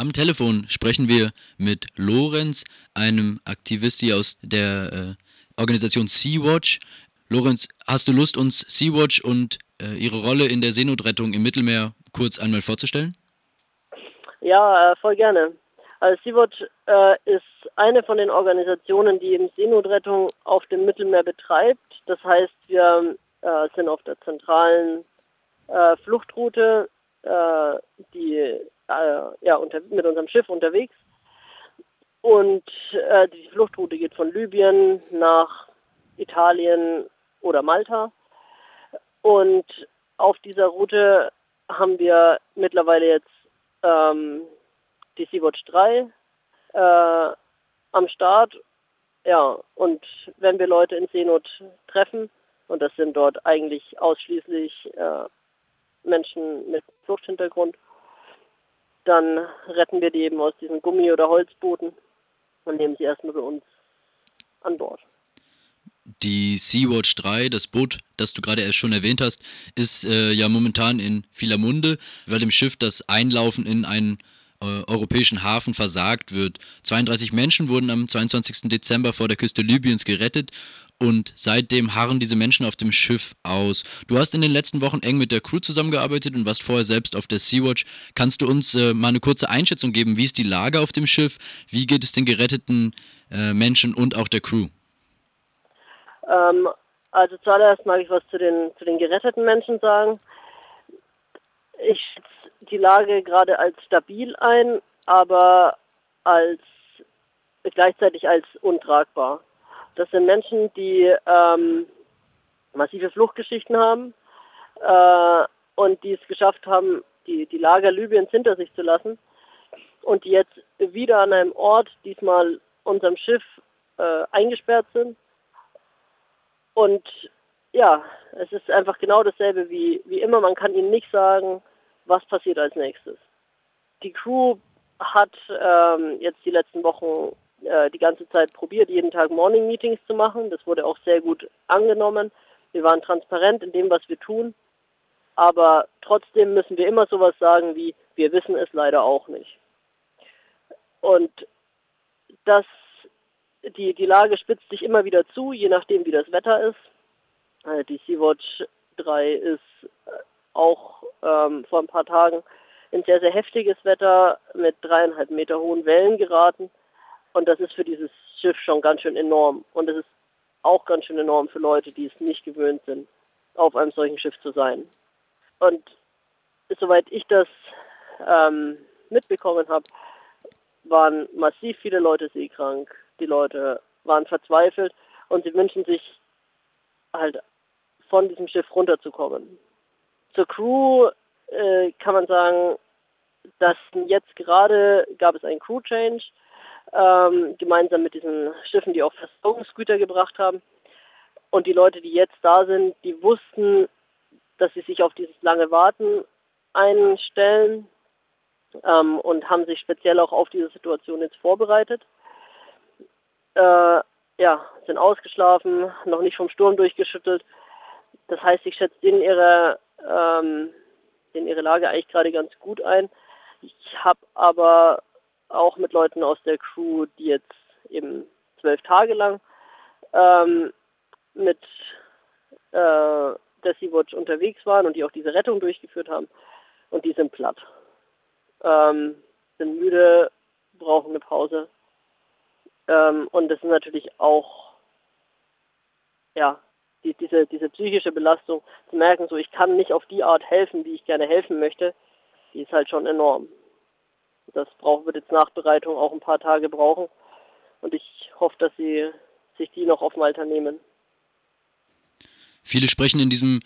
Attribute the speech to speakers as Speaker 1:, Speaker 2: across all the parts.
Speaker 1: Am Telefon sprechen wir mit Lorenz, einem Aktivist hier aus der äh, Organisation Sea-Watch. Lorenz, hast du Lust, uns Sea-Watch und äh, ihre Rolle in der Seenotrettung im Mittelmeer kurz einmal vorzustellen?
Speaker 2: Ja, äh, voll gerne. Also Sea-Watch äh, ist eine von den Organisationen, die eben Seenotrettung auf dem Mittelmeer betreibt. Das heißt, wir äh, sind auf der zentralen äh, Fluchtroute, die äh, ja unter, mit unserem Schiff unterwegs. Und äh, die Fluchtroute geht von Libyen nach Italien oder Malta. Und auf dieser Route haben wir mittlerweile jetzt ähm, die Sea-Watch 3 äh, am Start. Ja, und wenn wir Leute in Seenot treffen, und das sind dort eigentlich ausschließlich äh, Menschen mit Fluchthintergrund, dann retten wir die eben aus diesen Gummi- oder Holzbooten und nehmen sie erstmal bei uns an Bord.
Speaker 1: Die Sea-Watch 3, das Boot, das du gerade schon erwähnt hast, ist äh, ja momentan in vieler Munde, weil dem Schiff das Einlaufen in einen äh, europäischen Hafen versagt wird. 32 Menschen wurden am 22. Dezember vor der Küste Libyens gerettet und seitdem harren diese Menschen auf dem Schiff aus. Du hast in den letzten Wochen eng mit der Crew zusammengearbeitet und warst vorher selbst auf der Sea-Watch. Kannst du uns äh, mal eine kurze Einschätzung geben? Wie ist die Lage auf dem Schiff? Wie geht es den geretteten äh, Menschen und auch der Crew?
Speaker 2: Ähm, also zuallererst mag ich was zu den, zu den geretteten Menschen sagen. Ich schätze die Lage gerade als stabil ein, aber als gleichzeitig als untragbar. Das sind Menschen, die ähm, massive Fluchtgeschichten haben äh, und die es geschafft haben, die, die Lager Libyens hinter sich zu lassen und die jetzt wieder an einem Ort, diesmal unserem Schiff, äh, eingesperrt sind. Und ja, es ist einfach genau dasselbe wie, wie immer. Man kann ihnen nicht sagen, was passiert als nächstes. Die Crew hat ähm, jetzt die letzten Wochen äh, die ganze Zeit probiert, jeden Tag Morning Meetings zu machen. Das wurde auch sehr gut angenommen. Wir waren transparent in dem, was wir tun. Aber trotzdem müssen wir immer sowas sagen wie, wir wissen es leider auch nicht. Und das, die, die Lage spitzt sich immer wieder zu, je nachdem, wie das Wetter ist. Äh, die Sea-Watch 3 ist äh, auch ähm, vor ein paar Tagen in sehr, sehr heftiges Wetter mit dreieinhalb Meter hohen Wellen geraten. Und das ist für dieses Schiff schon ganz schön enorm. Und es ist auch ganz schön enorm für Leute, die es nicht gewöhnt sind, auf einem solchen Schiff zu sein. Und soweit ich das ähm, mitbekommen habe, waren massiv viele Leute seekrank. Die Leute waren verzweifelt und sie wünschen sich halt von diesem Schiff runterzukommen. Zur Crew äh, kann man sagen, dass jetzt gerade gab es einen Crew Change ähm, gemeinsam mit diesen Schiffen, die auch Versorgungsgüter gebracht haben. Und die Leute, die jetzt da sind, die wussten, dass sie sich auf dieses lange Warten einstellen ähm, und haben sich speziell auch auf diese Situation jetzt vorbereitet. Äh, ja, sind ausgeschlafen, noch nicht vom Sturm durchgeschüttelt. Das heißt, ich schätze denen ihre, ähm, denen ihre Lage eigentlich gerade ganz gut ein. Ich habe aber auch mit Leuten aus der Crew, die jetzt eben zwölf Tage lang ähm, mit äh, der Sea-Watch unterwegs waren und die auch diese Rettung durchgeführt haben. Und die sind platt. Ähm, sind müde, brauchen eine Pause. Ähm, und das ist natürlich auch, ja, die, diese, diese psychische Belastung zu merken, so ich kann nicht auf die Art helfen, wie ich gerne helfen möchte, die ist halt schon enorm. Das braucht, wird jetzt Nachbereitung auch ein paar Tage brauchen. Und ich hoffe, dass sie sich die noch auf Malta nehmen.
Speaker 1: Viele sprechen in diesem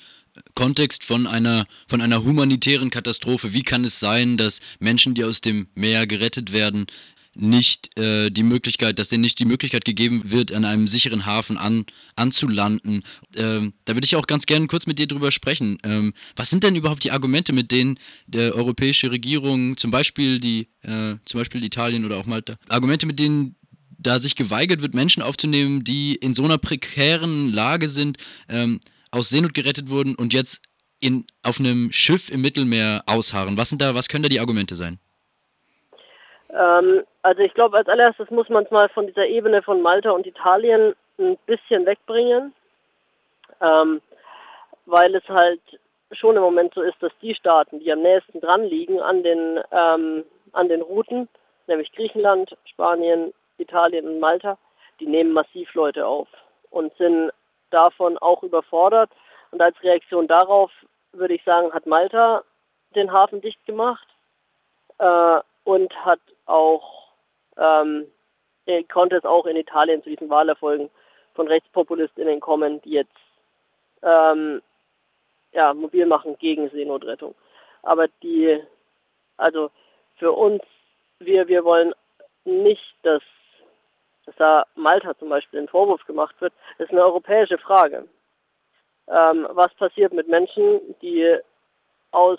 Speaker 1: Kontext von einer, von einer humanitären Katastrophe. Wie kann es sein, dass Menschen, die aus dem Meer gerettet werden, nicht äh, die Möglichkeit, dass denen nicht die Möglichkeit gegeben wird, an einem sicheren Hafen an, anzulanden. Ähm, da würde ich auch ganz gerne kurz mit dir drüber sprechen. Ähm, was sind denn überhaupt die Argumente, mit denen die europäische Regierung, zum Beispiel die, äh, zum Beispiel Italien oder auch Malta, Argumente, mit denen da sich geweigert wird, Menschen aufzunehmen, die in so einer prekären Lage sind, ähm, aus Seenot gerettet wurden und jetzt in, auf einem Schiff im Mittelmeer ausharren. Was sind da, was können da die Argumente sein?
Speaker 2: Ähm, also ich glaube, als allererstes muss man es mal von dieser Ebene von Malta und Italien ein bisschen wegbringen, ähm, weil es halt schon im Moment so ist, dass die Staaten, die am nächsten dran liegen an den, ähm, an den Routen, nämlich Griechenland, Spanien, Italien und Malta, die nehmen massiv Leute auf und sind davon auch überfordert. Und als Reaktion darauf würde ich sagen, hat Malta den Hafen dicht gemacht äh, und hat auch ähm, konnte es auch in Italien zu diesen Wahlerfolgen von RechtspopulistInnen kommen, die jetzt ähm, ja, mobil machen gegen Seenotrettung. Aber die, also für uns, wir, wir wollen nicht, dass, dass da Malta zum Beispiel ein Vorwurf gemacht wird. Das ist eine europäische Frage. Ähm, was passiert mit Menschen, die aus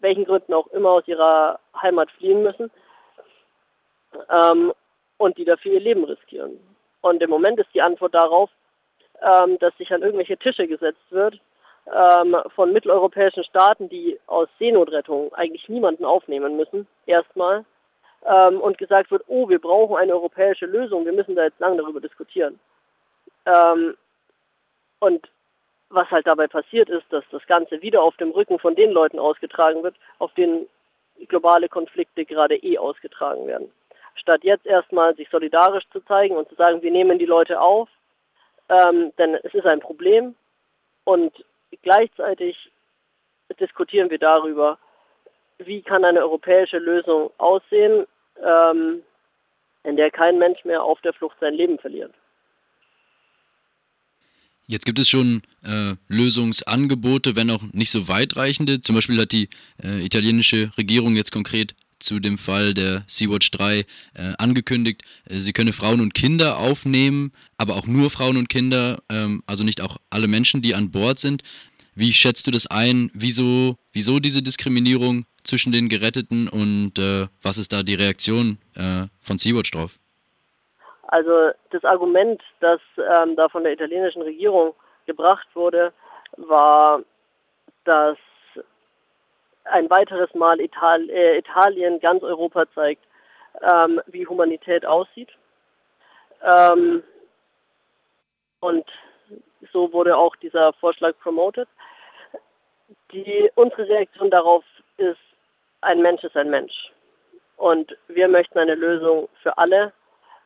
Speaker 2: welchen Gründen auch immer aus ihrer Heimat fliehen müssen ähm, und die dafür ihr Leben riskieren. Und im Moment ist die Antwort darauf, ähm, dass sich an irgendwelche Tische gesetzt wird ähm, von mitteleuropäischen Staaten, die aus Seenotrettung eigentlich niemanden aufnehmen müssen, erstmal, ähm, und gesagt wird, oh, wir brauchen eine europäische Lösung, wir müssen da jetzt lange darüber diskutieren. Ähm, und was halt dabei passiert ist, dass das Ganze wieder auf dem Rücken von den Leuten ausgetragen wird, auf denen globale Konflikte gerade eh ausgetragen werden. Statt jetzt erstmal sich solidarisch zu zeigen und zu sagen, wir nehmen die Leute auf, ähm, denn es ist ein Problem und gleichzeitig diskutieren wir darüber, wie kann eine europäische Lösung aussehen, ähm, in der kein Mensch mehr auf der Flucht sein Leben verliert.
Speaker 1: Jetzt gibt es schon äh, Lösungsangebote, wenn auch nicht so weitreichende. Zum Beispiel hat die äh, italienische Regierung jetzt konkret zu dem Fall der Sea-Watch 3 äh, angekündigt, äh, sie könne Frauen und Kinder aufnehmen, aber auch nur Frauen und Kinder, ähm, also nicht auch alle Menschen, die an Bord sind. Wie schätzt du das ein? Wieso, wieso diese Diskriminierung zwischen den Geretteten und äh, was ist da die Reaktion äh, von Sea-Watch drauf?
Speaker 2: Also das Argument, das ähm, da von der italienischen Regierung gebracht wurde, war, dass ein weiteres Mal Ital äh, Italien ganz Europa zeigt, ähm, wie Humanität aussieht. Ähm, und so wurde auch dieser Vorschlag promoted. Die, unsere Reaktion darauf ist, ein Mensch ist ein Mensch. Und wir möchten eine Lösung für alle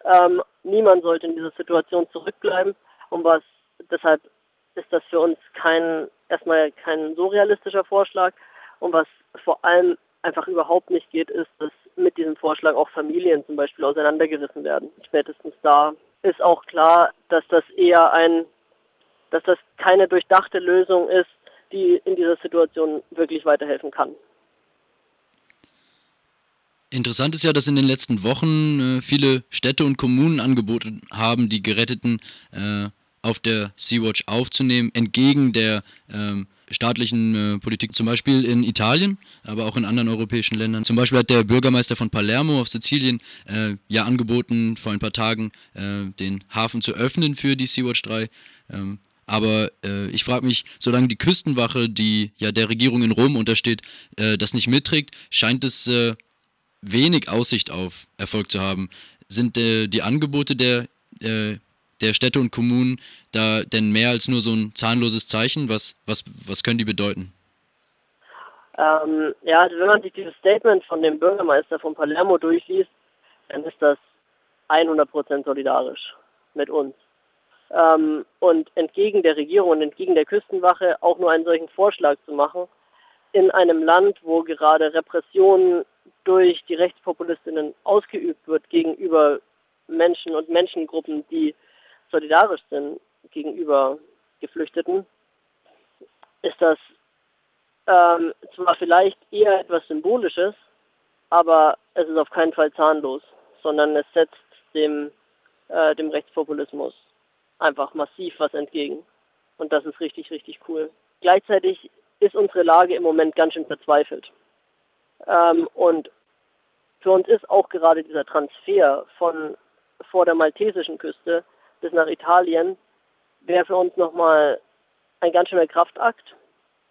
Speaker 2: ähm, niemand sollte in dieser Situation zurückbleiben. Und was deshalb ist das für uns kein erstmal kein so realistischer Vorschlag. Und was vor allem einfach überhaupt nicht geht, ist, dass mit diesem Vorschlag auch Familien zum Beispiel auseinandergerissen werden. Spätestens da ist auch klar, dass das eher ein, dass das keine durchdachte Lösung ist, die in dieser Situation wirklich weiterhelfen kann.
Speaker 1: Interessant ist ja, dass in den letzten Wochen äh, viele Städte und Kommunen angeboten haben, die Geretteten äh, auf der Sea-Watch aufzunehmen, entgegen der ähm, staatlichen äh, Politik, zum Beispiel in Italien, aber auch in anderen europäischen Ländern. Zum Beispiel hat der Bürgermeister von Palermo auf Sizilien äh, ja angeboten, vor ein paar Tagen äh, den Hafen zu öffnen für die Sea-Watch 3. Ähm, aber äh, ich frage mich, solange die Küstenwache, die ja der Regierung in Rom untersteht, äh, das nicht mitträgt, scheint es äh, wenig Aussicht auf Erfolg zu haben. Sind äh, die Angebote der, äh, der Städte und Kommunen da denn mehr als nur so ein zahnloses Zeichen? Was, was, was können die bedeuten?
Speaker 2: Ähm, ja, also wenn man sich dieses Statement von dem Bürgermeister von Palermo durchliest, dann ist das 100% solidarisch mit uns. Ähm, und entgegen der Regierung und entgegen der Küstenwache auch nur einen solchen Vorschlag zu machen, in einem Land, wo gerade Repressionen durch die Rechtspopulistinnen ausgeübt wird gegenüber Menschen und Menschengruppen, die solidarisch sind gegenüber Geflüchteten, ist das ähm, zwar vielleicht eher etwas Symbolisches, aber es ist auf keinen Fall zahnlos, sondern es setzt dem, äh, dem Rechtspopulismus einfach massiv was entgegen. Und das ist richtig, richtig cool. Gleichzeitig ist unsere Lage im Moment ganz schön verzweifelt. Ähm, und für uns ist auch gerade dieser Transfer von vor der maltesischen Küste bis nach Italien, wäre für uns nochmal ein ganz schöner Kraftakt,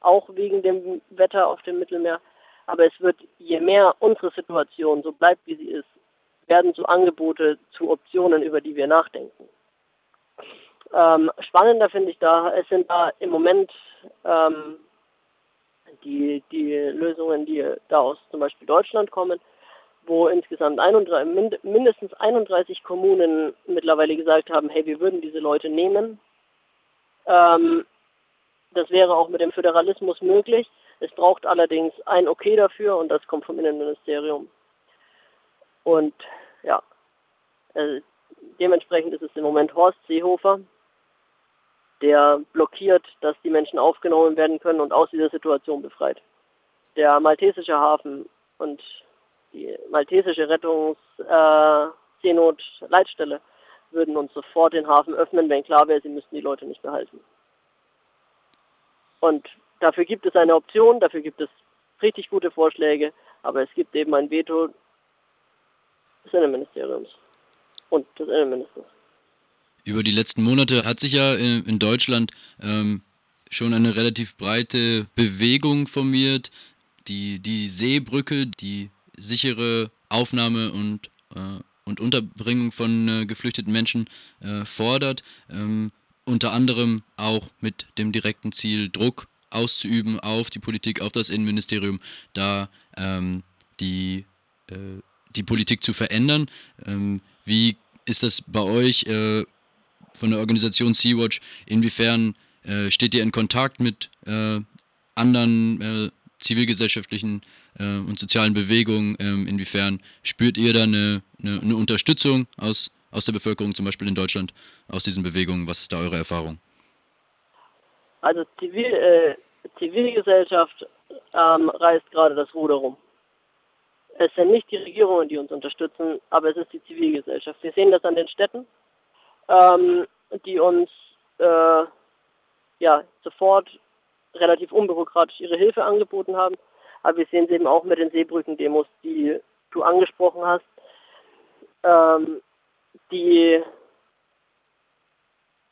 Speaker 2: auch wegen dem Wetter auf dem Mittelmeer, Aber es wird, je mehr unsere Situation so bleibt, wie sie ist, werden so Angebote zu Optionen, über die wir nachdenken. Ähm, spannender finde ich da, es sind da im Moment ähm, die, die Lösungen, die da aus zum Beispiel Deutschland kommen, wo insgesamt 31, mindestens 31 Kommunen mittlerweile gesagt haben, hey, wir würden diese Leute nehmen. Ähm, das wäre auch mit dem Föderalismus möglich. Es braucht allerdings ein Okay dafür und das kommt vom Innenministerium. Und ja, äh, dementsprechend ist es im Moment Horst Seehofer, der blockiert, dass die Menschen aufgenommen werden können und aus dieser Situation befreit. Der maltesische Hafen und die maltesische Rettungs-Seenot-Leitstelle äh, würden uns sofort den Hafen öffnen, wenn klar wäre, sie müssten die Leute nicht behalten. Und dafür gibt es eine Option, dafür gibt es richtig gute Vorschläge, aber es gibt eben ein Veto des Innenministeriums und des Innenministers.
Speaker 1: Über die letzten Monate hat sich ja in, in Deutschland ähm, schon eine relativ breite Bewegung formiert. Die, die Seebrücke, die sichere Aufnahme und, äh, und Unterbringung von äh, geflüchteten Menschen äh, fordert. Ähm, unter anderem auch mit dem direkten Ziel, Druck auszuüben auf die Politik, auf das Innenministerium, da ähm, die, äh, die Politik zu verändern. Ähm, wie ist das bei euch? Von der Organisation Sea-Watch, inwiefern äh, steht ihr in Kontakt mit äh, anderen äh, zivilgesellschaftlichen äh, und sozialen Bewegungen? Ähm, inwiefern spürt ihr da eine, eine, eine, Unterstützung aus, aus der Bevölkerung, zum Beispiel in Deutschland, aus diesen Bewegungen? Was ist da eure Erfahrung?
Speaker 2: Also Zivil, äh, Zivilgesellschaft ähm, reißt gerade das Ruder rum. Es sind nicht die Regierungen, die uns unterstützen, aber es ist die Zivilgesellschaft. Wir sehen das an den Städten ähm, die uns äh, ja sofort relativ unbürokratisch ihre Hilfe angeboten haben. Aber wir sehen es eben auch mit den Seebrücken-Demos, die du angesprochen hast, ähm, die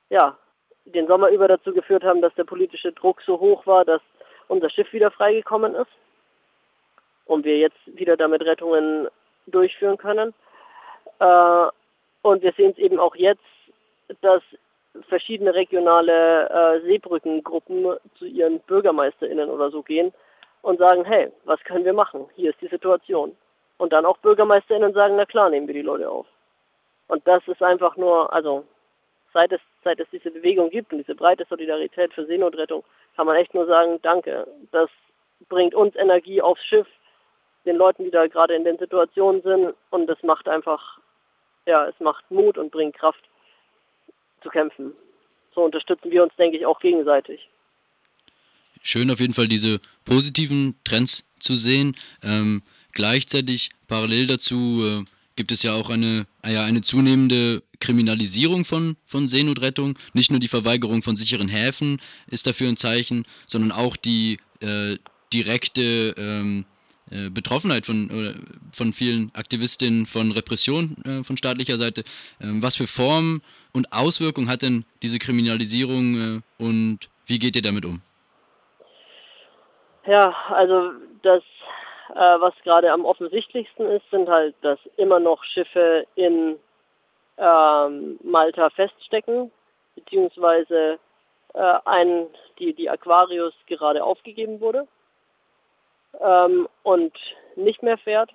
Speaker 2: ja den Sommer über dazu geführt haben, dass der politische Druck so hoch war, dass unser Schiff wieder freigekommen ist und wir jetzt wieder damit Rettungen durchführen können. Äh, und wir sehen es eben auch jetzt dass verschiedene regionale äh, Seebrückengruppen zu ihren BürgermeisterInnen oder so gehen und sagen, hey, was können wir machen? Hier ist die Situation. Und dann auch BürgermeisterInnen sagen, na klar, nehmen wir die Leute auf. Und das ist einfach nur, also seit es, seit es diese Bewegung gibt und diese breite Solidarität für Seenotrettung, kann man echt nur sagen, danke. Das bringt uns Energie aufs Schiff, den Leuten, die da gerade in den Situationen sind und es macht einfach, ja, es macht Mut und bringt Kraft zu kämpfen. So unterstützen wir uns, denke ich, auch gegenseitig.
Speaker 1: Schön auf jeden Fall diese positiven Trends zu sehen. Ähm, gleichzeitig parallel dazu äh, gibt es ja auch eine, ja, eine zunehmende Kriminalisierung von, von Seenotrettung. Nicht nur die Verweigerung von sicheren Häfen ist dafür ein Zeichen, sondern auch die äh, direkte ähm, äh, Betroffenheit von, äh, von vielen Aktivistinnen von Repression äh, von staatlicher Seite. Ähm, was für Formen und Auswirkungen hat denn diese Kriminalisierung und wie geht ihr damit um?
Speaker 2: Ja, also das, was gerade am offensichtlichsten ist, sind halt, dass immer noch Schiffe in ähm, Malta feststecken, beziehungsweise äh, ein, die, die Aquarius gerade aufgegeben wurde ähm, und nicht mehr fährt.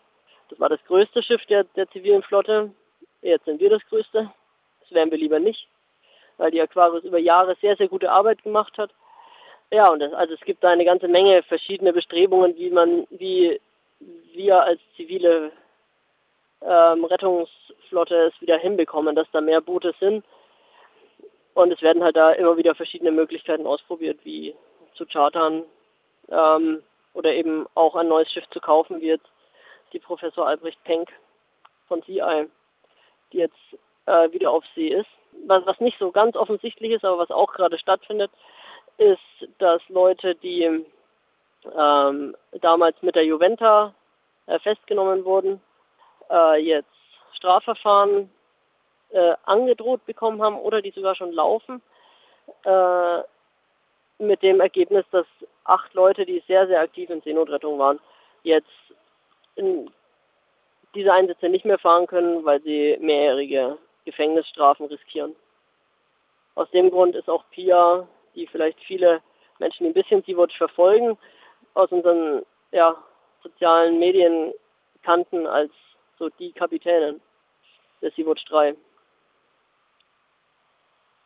Speaker 2: Das war das größte Schiff der, der zivilen Flotte. Jetzt sind wir das größte. Das wären wir lieber nicht, weil die Aquarius über Jahre sehr, sehr gute Arbeit gemacht hat. Ja, und das, also es gibt da eine ganze Menge verschiedene Bestrebungen, wie man, wie wir als zivile ähm, Rettungsflotte es wieder hinbekommen, dass da mehr Boote sind. Und es werden halt da immer wieder verschiedene Möglichkeiten ausprobiert, wie zu chartern, ähm, oder eben auch ein neues Schiff zu kaufen, wie jetzt die Professor Albrecht Penck von CI, die jetzt äh, wieder auf See ist. Was, was nicht so ganz offensichtlich ist, aber was auch gerade stattfindet, ist, dass Leute, die ähm, damals mit der Juventa äh, festgenommen wurden, äh, jetzt Strafverfahren äh, angedroht bekommen haben oder die sogar schon laufen, äh, mit dem Ergebnis, dass acht Leute, die sehr, sehr aktiv in Seenotrettung waren, jetzt in diese Einsätze nicht mehr fahren können, weil sie mehrjährige Gefängnisstrafen riskieren. Aus dem Grund ist auch Pia, die vielleicht viele Menschen, die ein bisschen Sea-Watch verfolgen, aus unseren ja, sozialen Medien kannten als so die Kapitänin der Sea-Watch 3.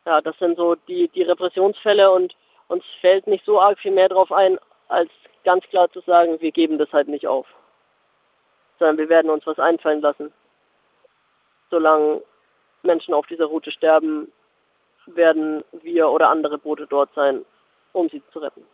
Speaker 2: Ja, das sind so die, die Repressionsfälle und uns fällt nicht so arg viel mehr drauf ein, als ganz klar zu sagen, wir geben das halt nicht auf. Sondern wir werden uns was einfallen lassen. Solange Menschen auf dieser Route sterben, werden wir oder andere Boote dort sein, um sie zu retten.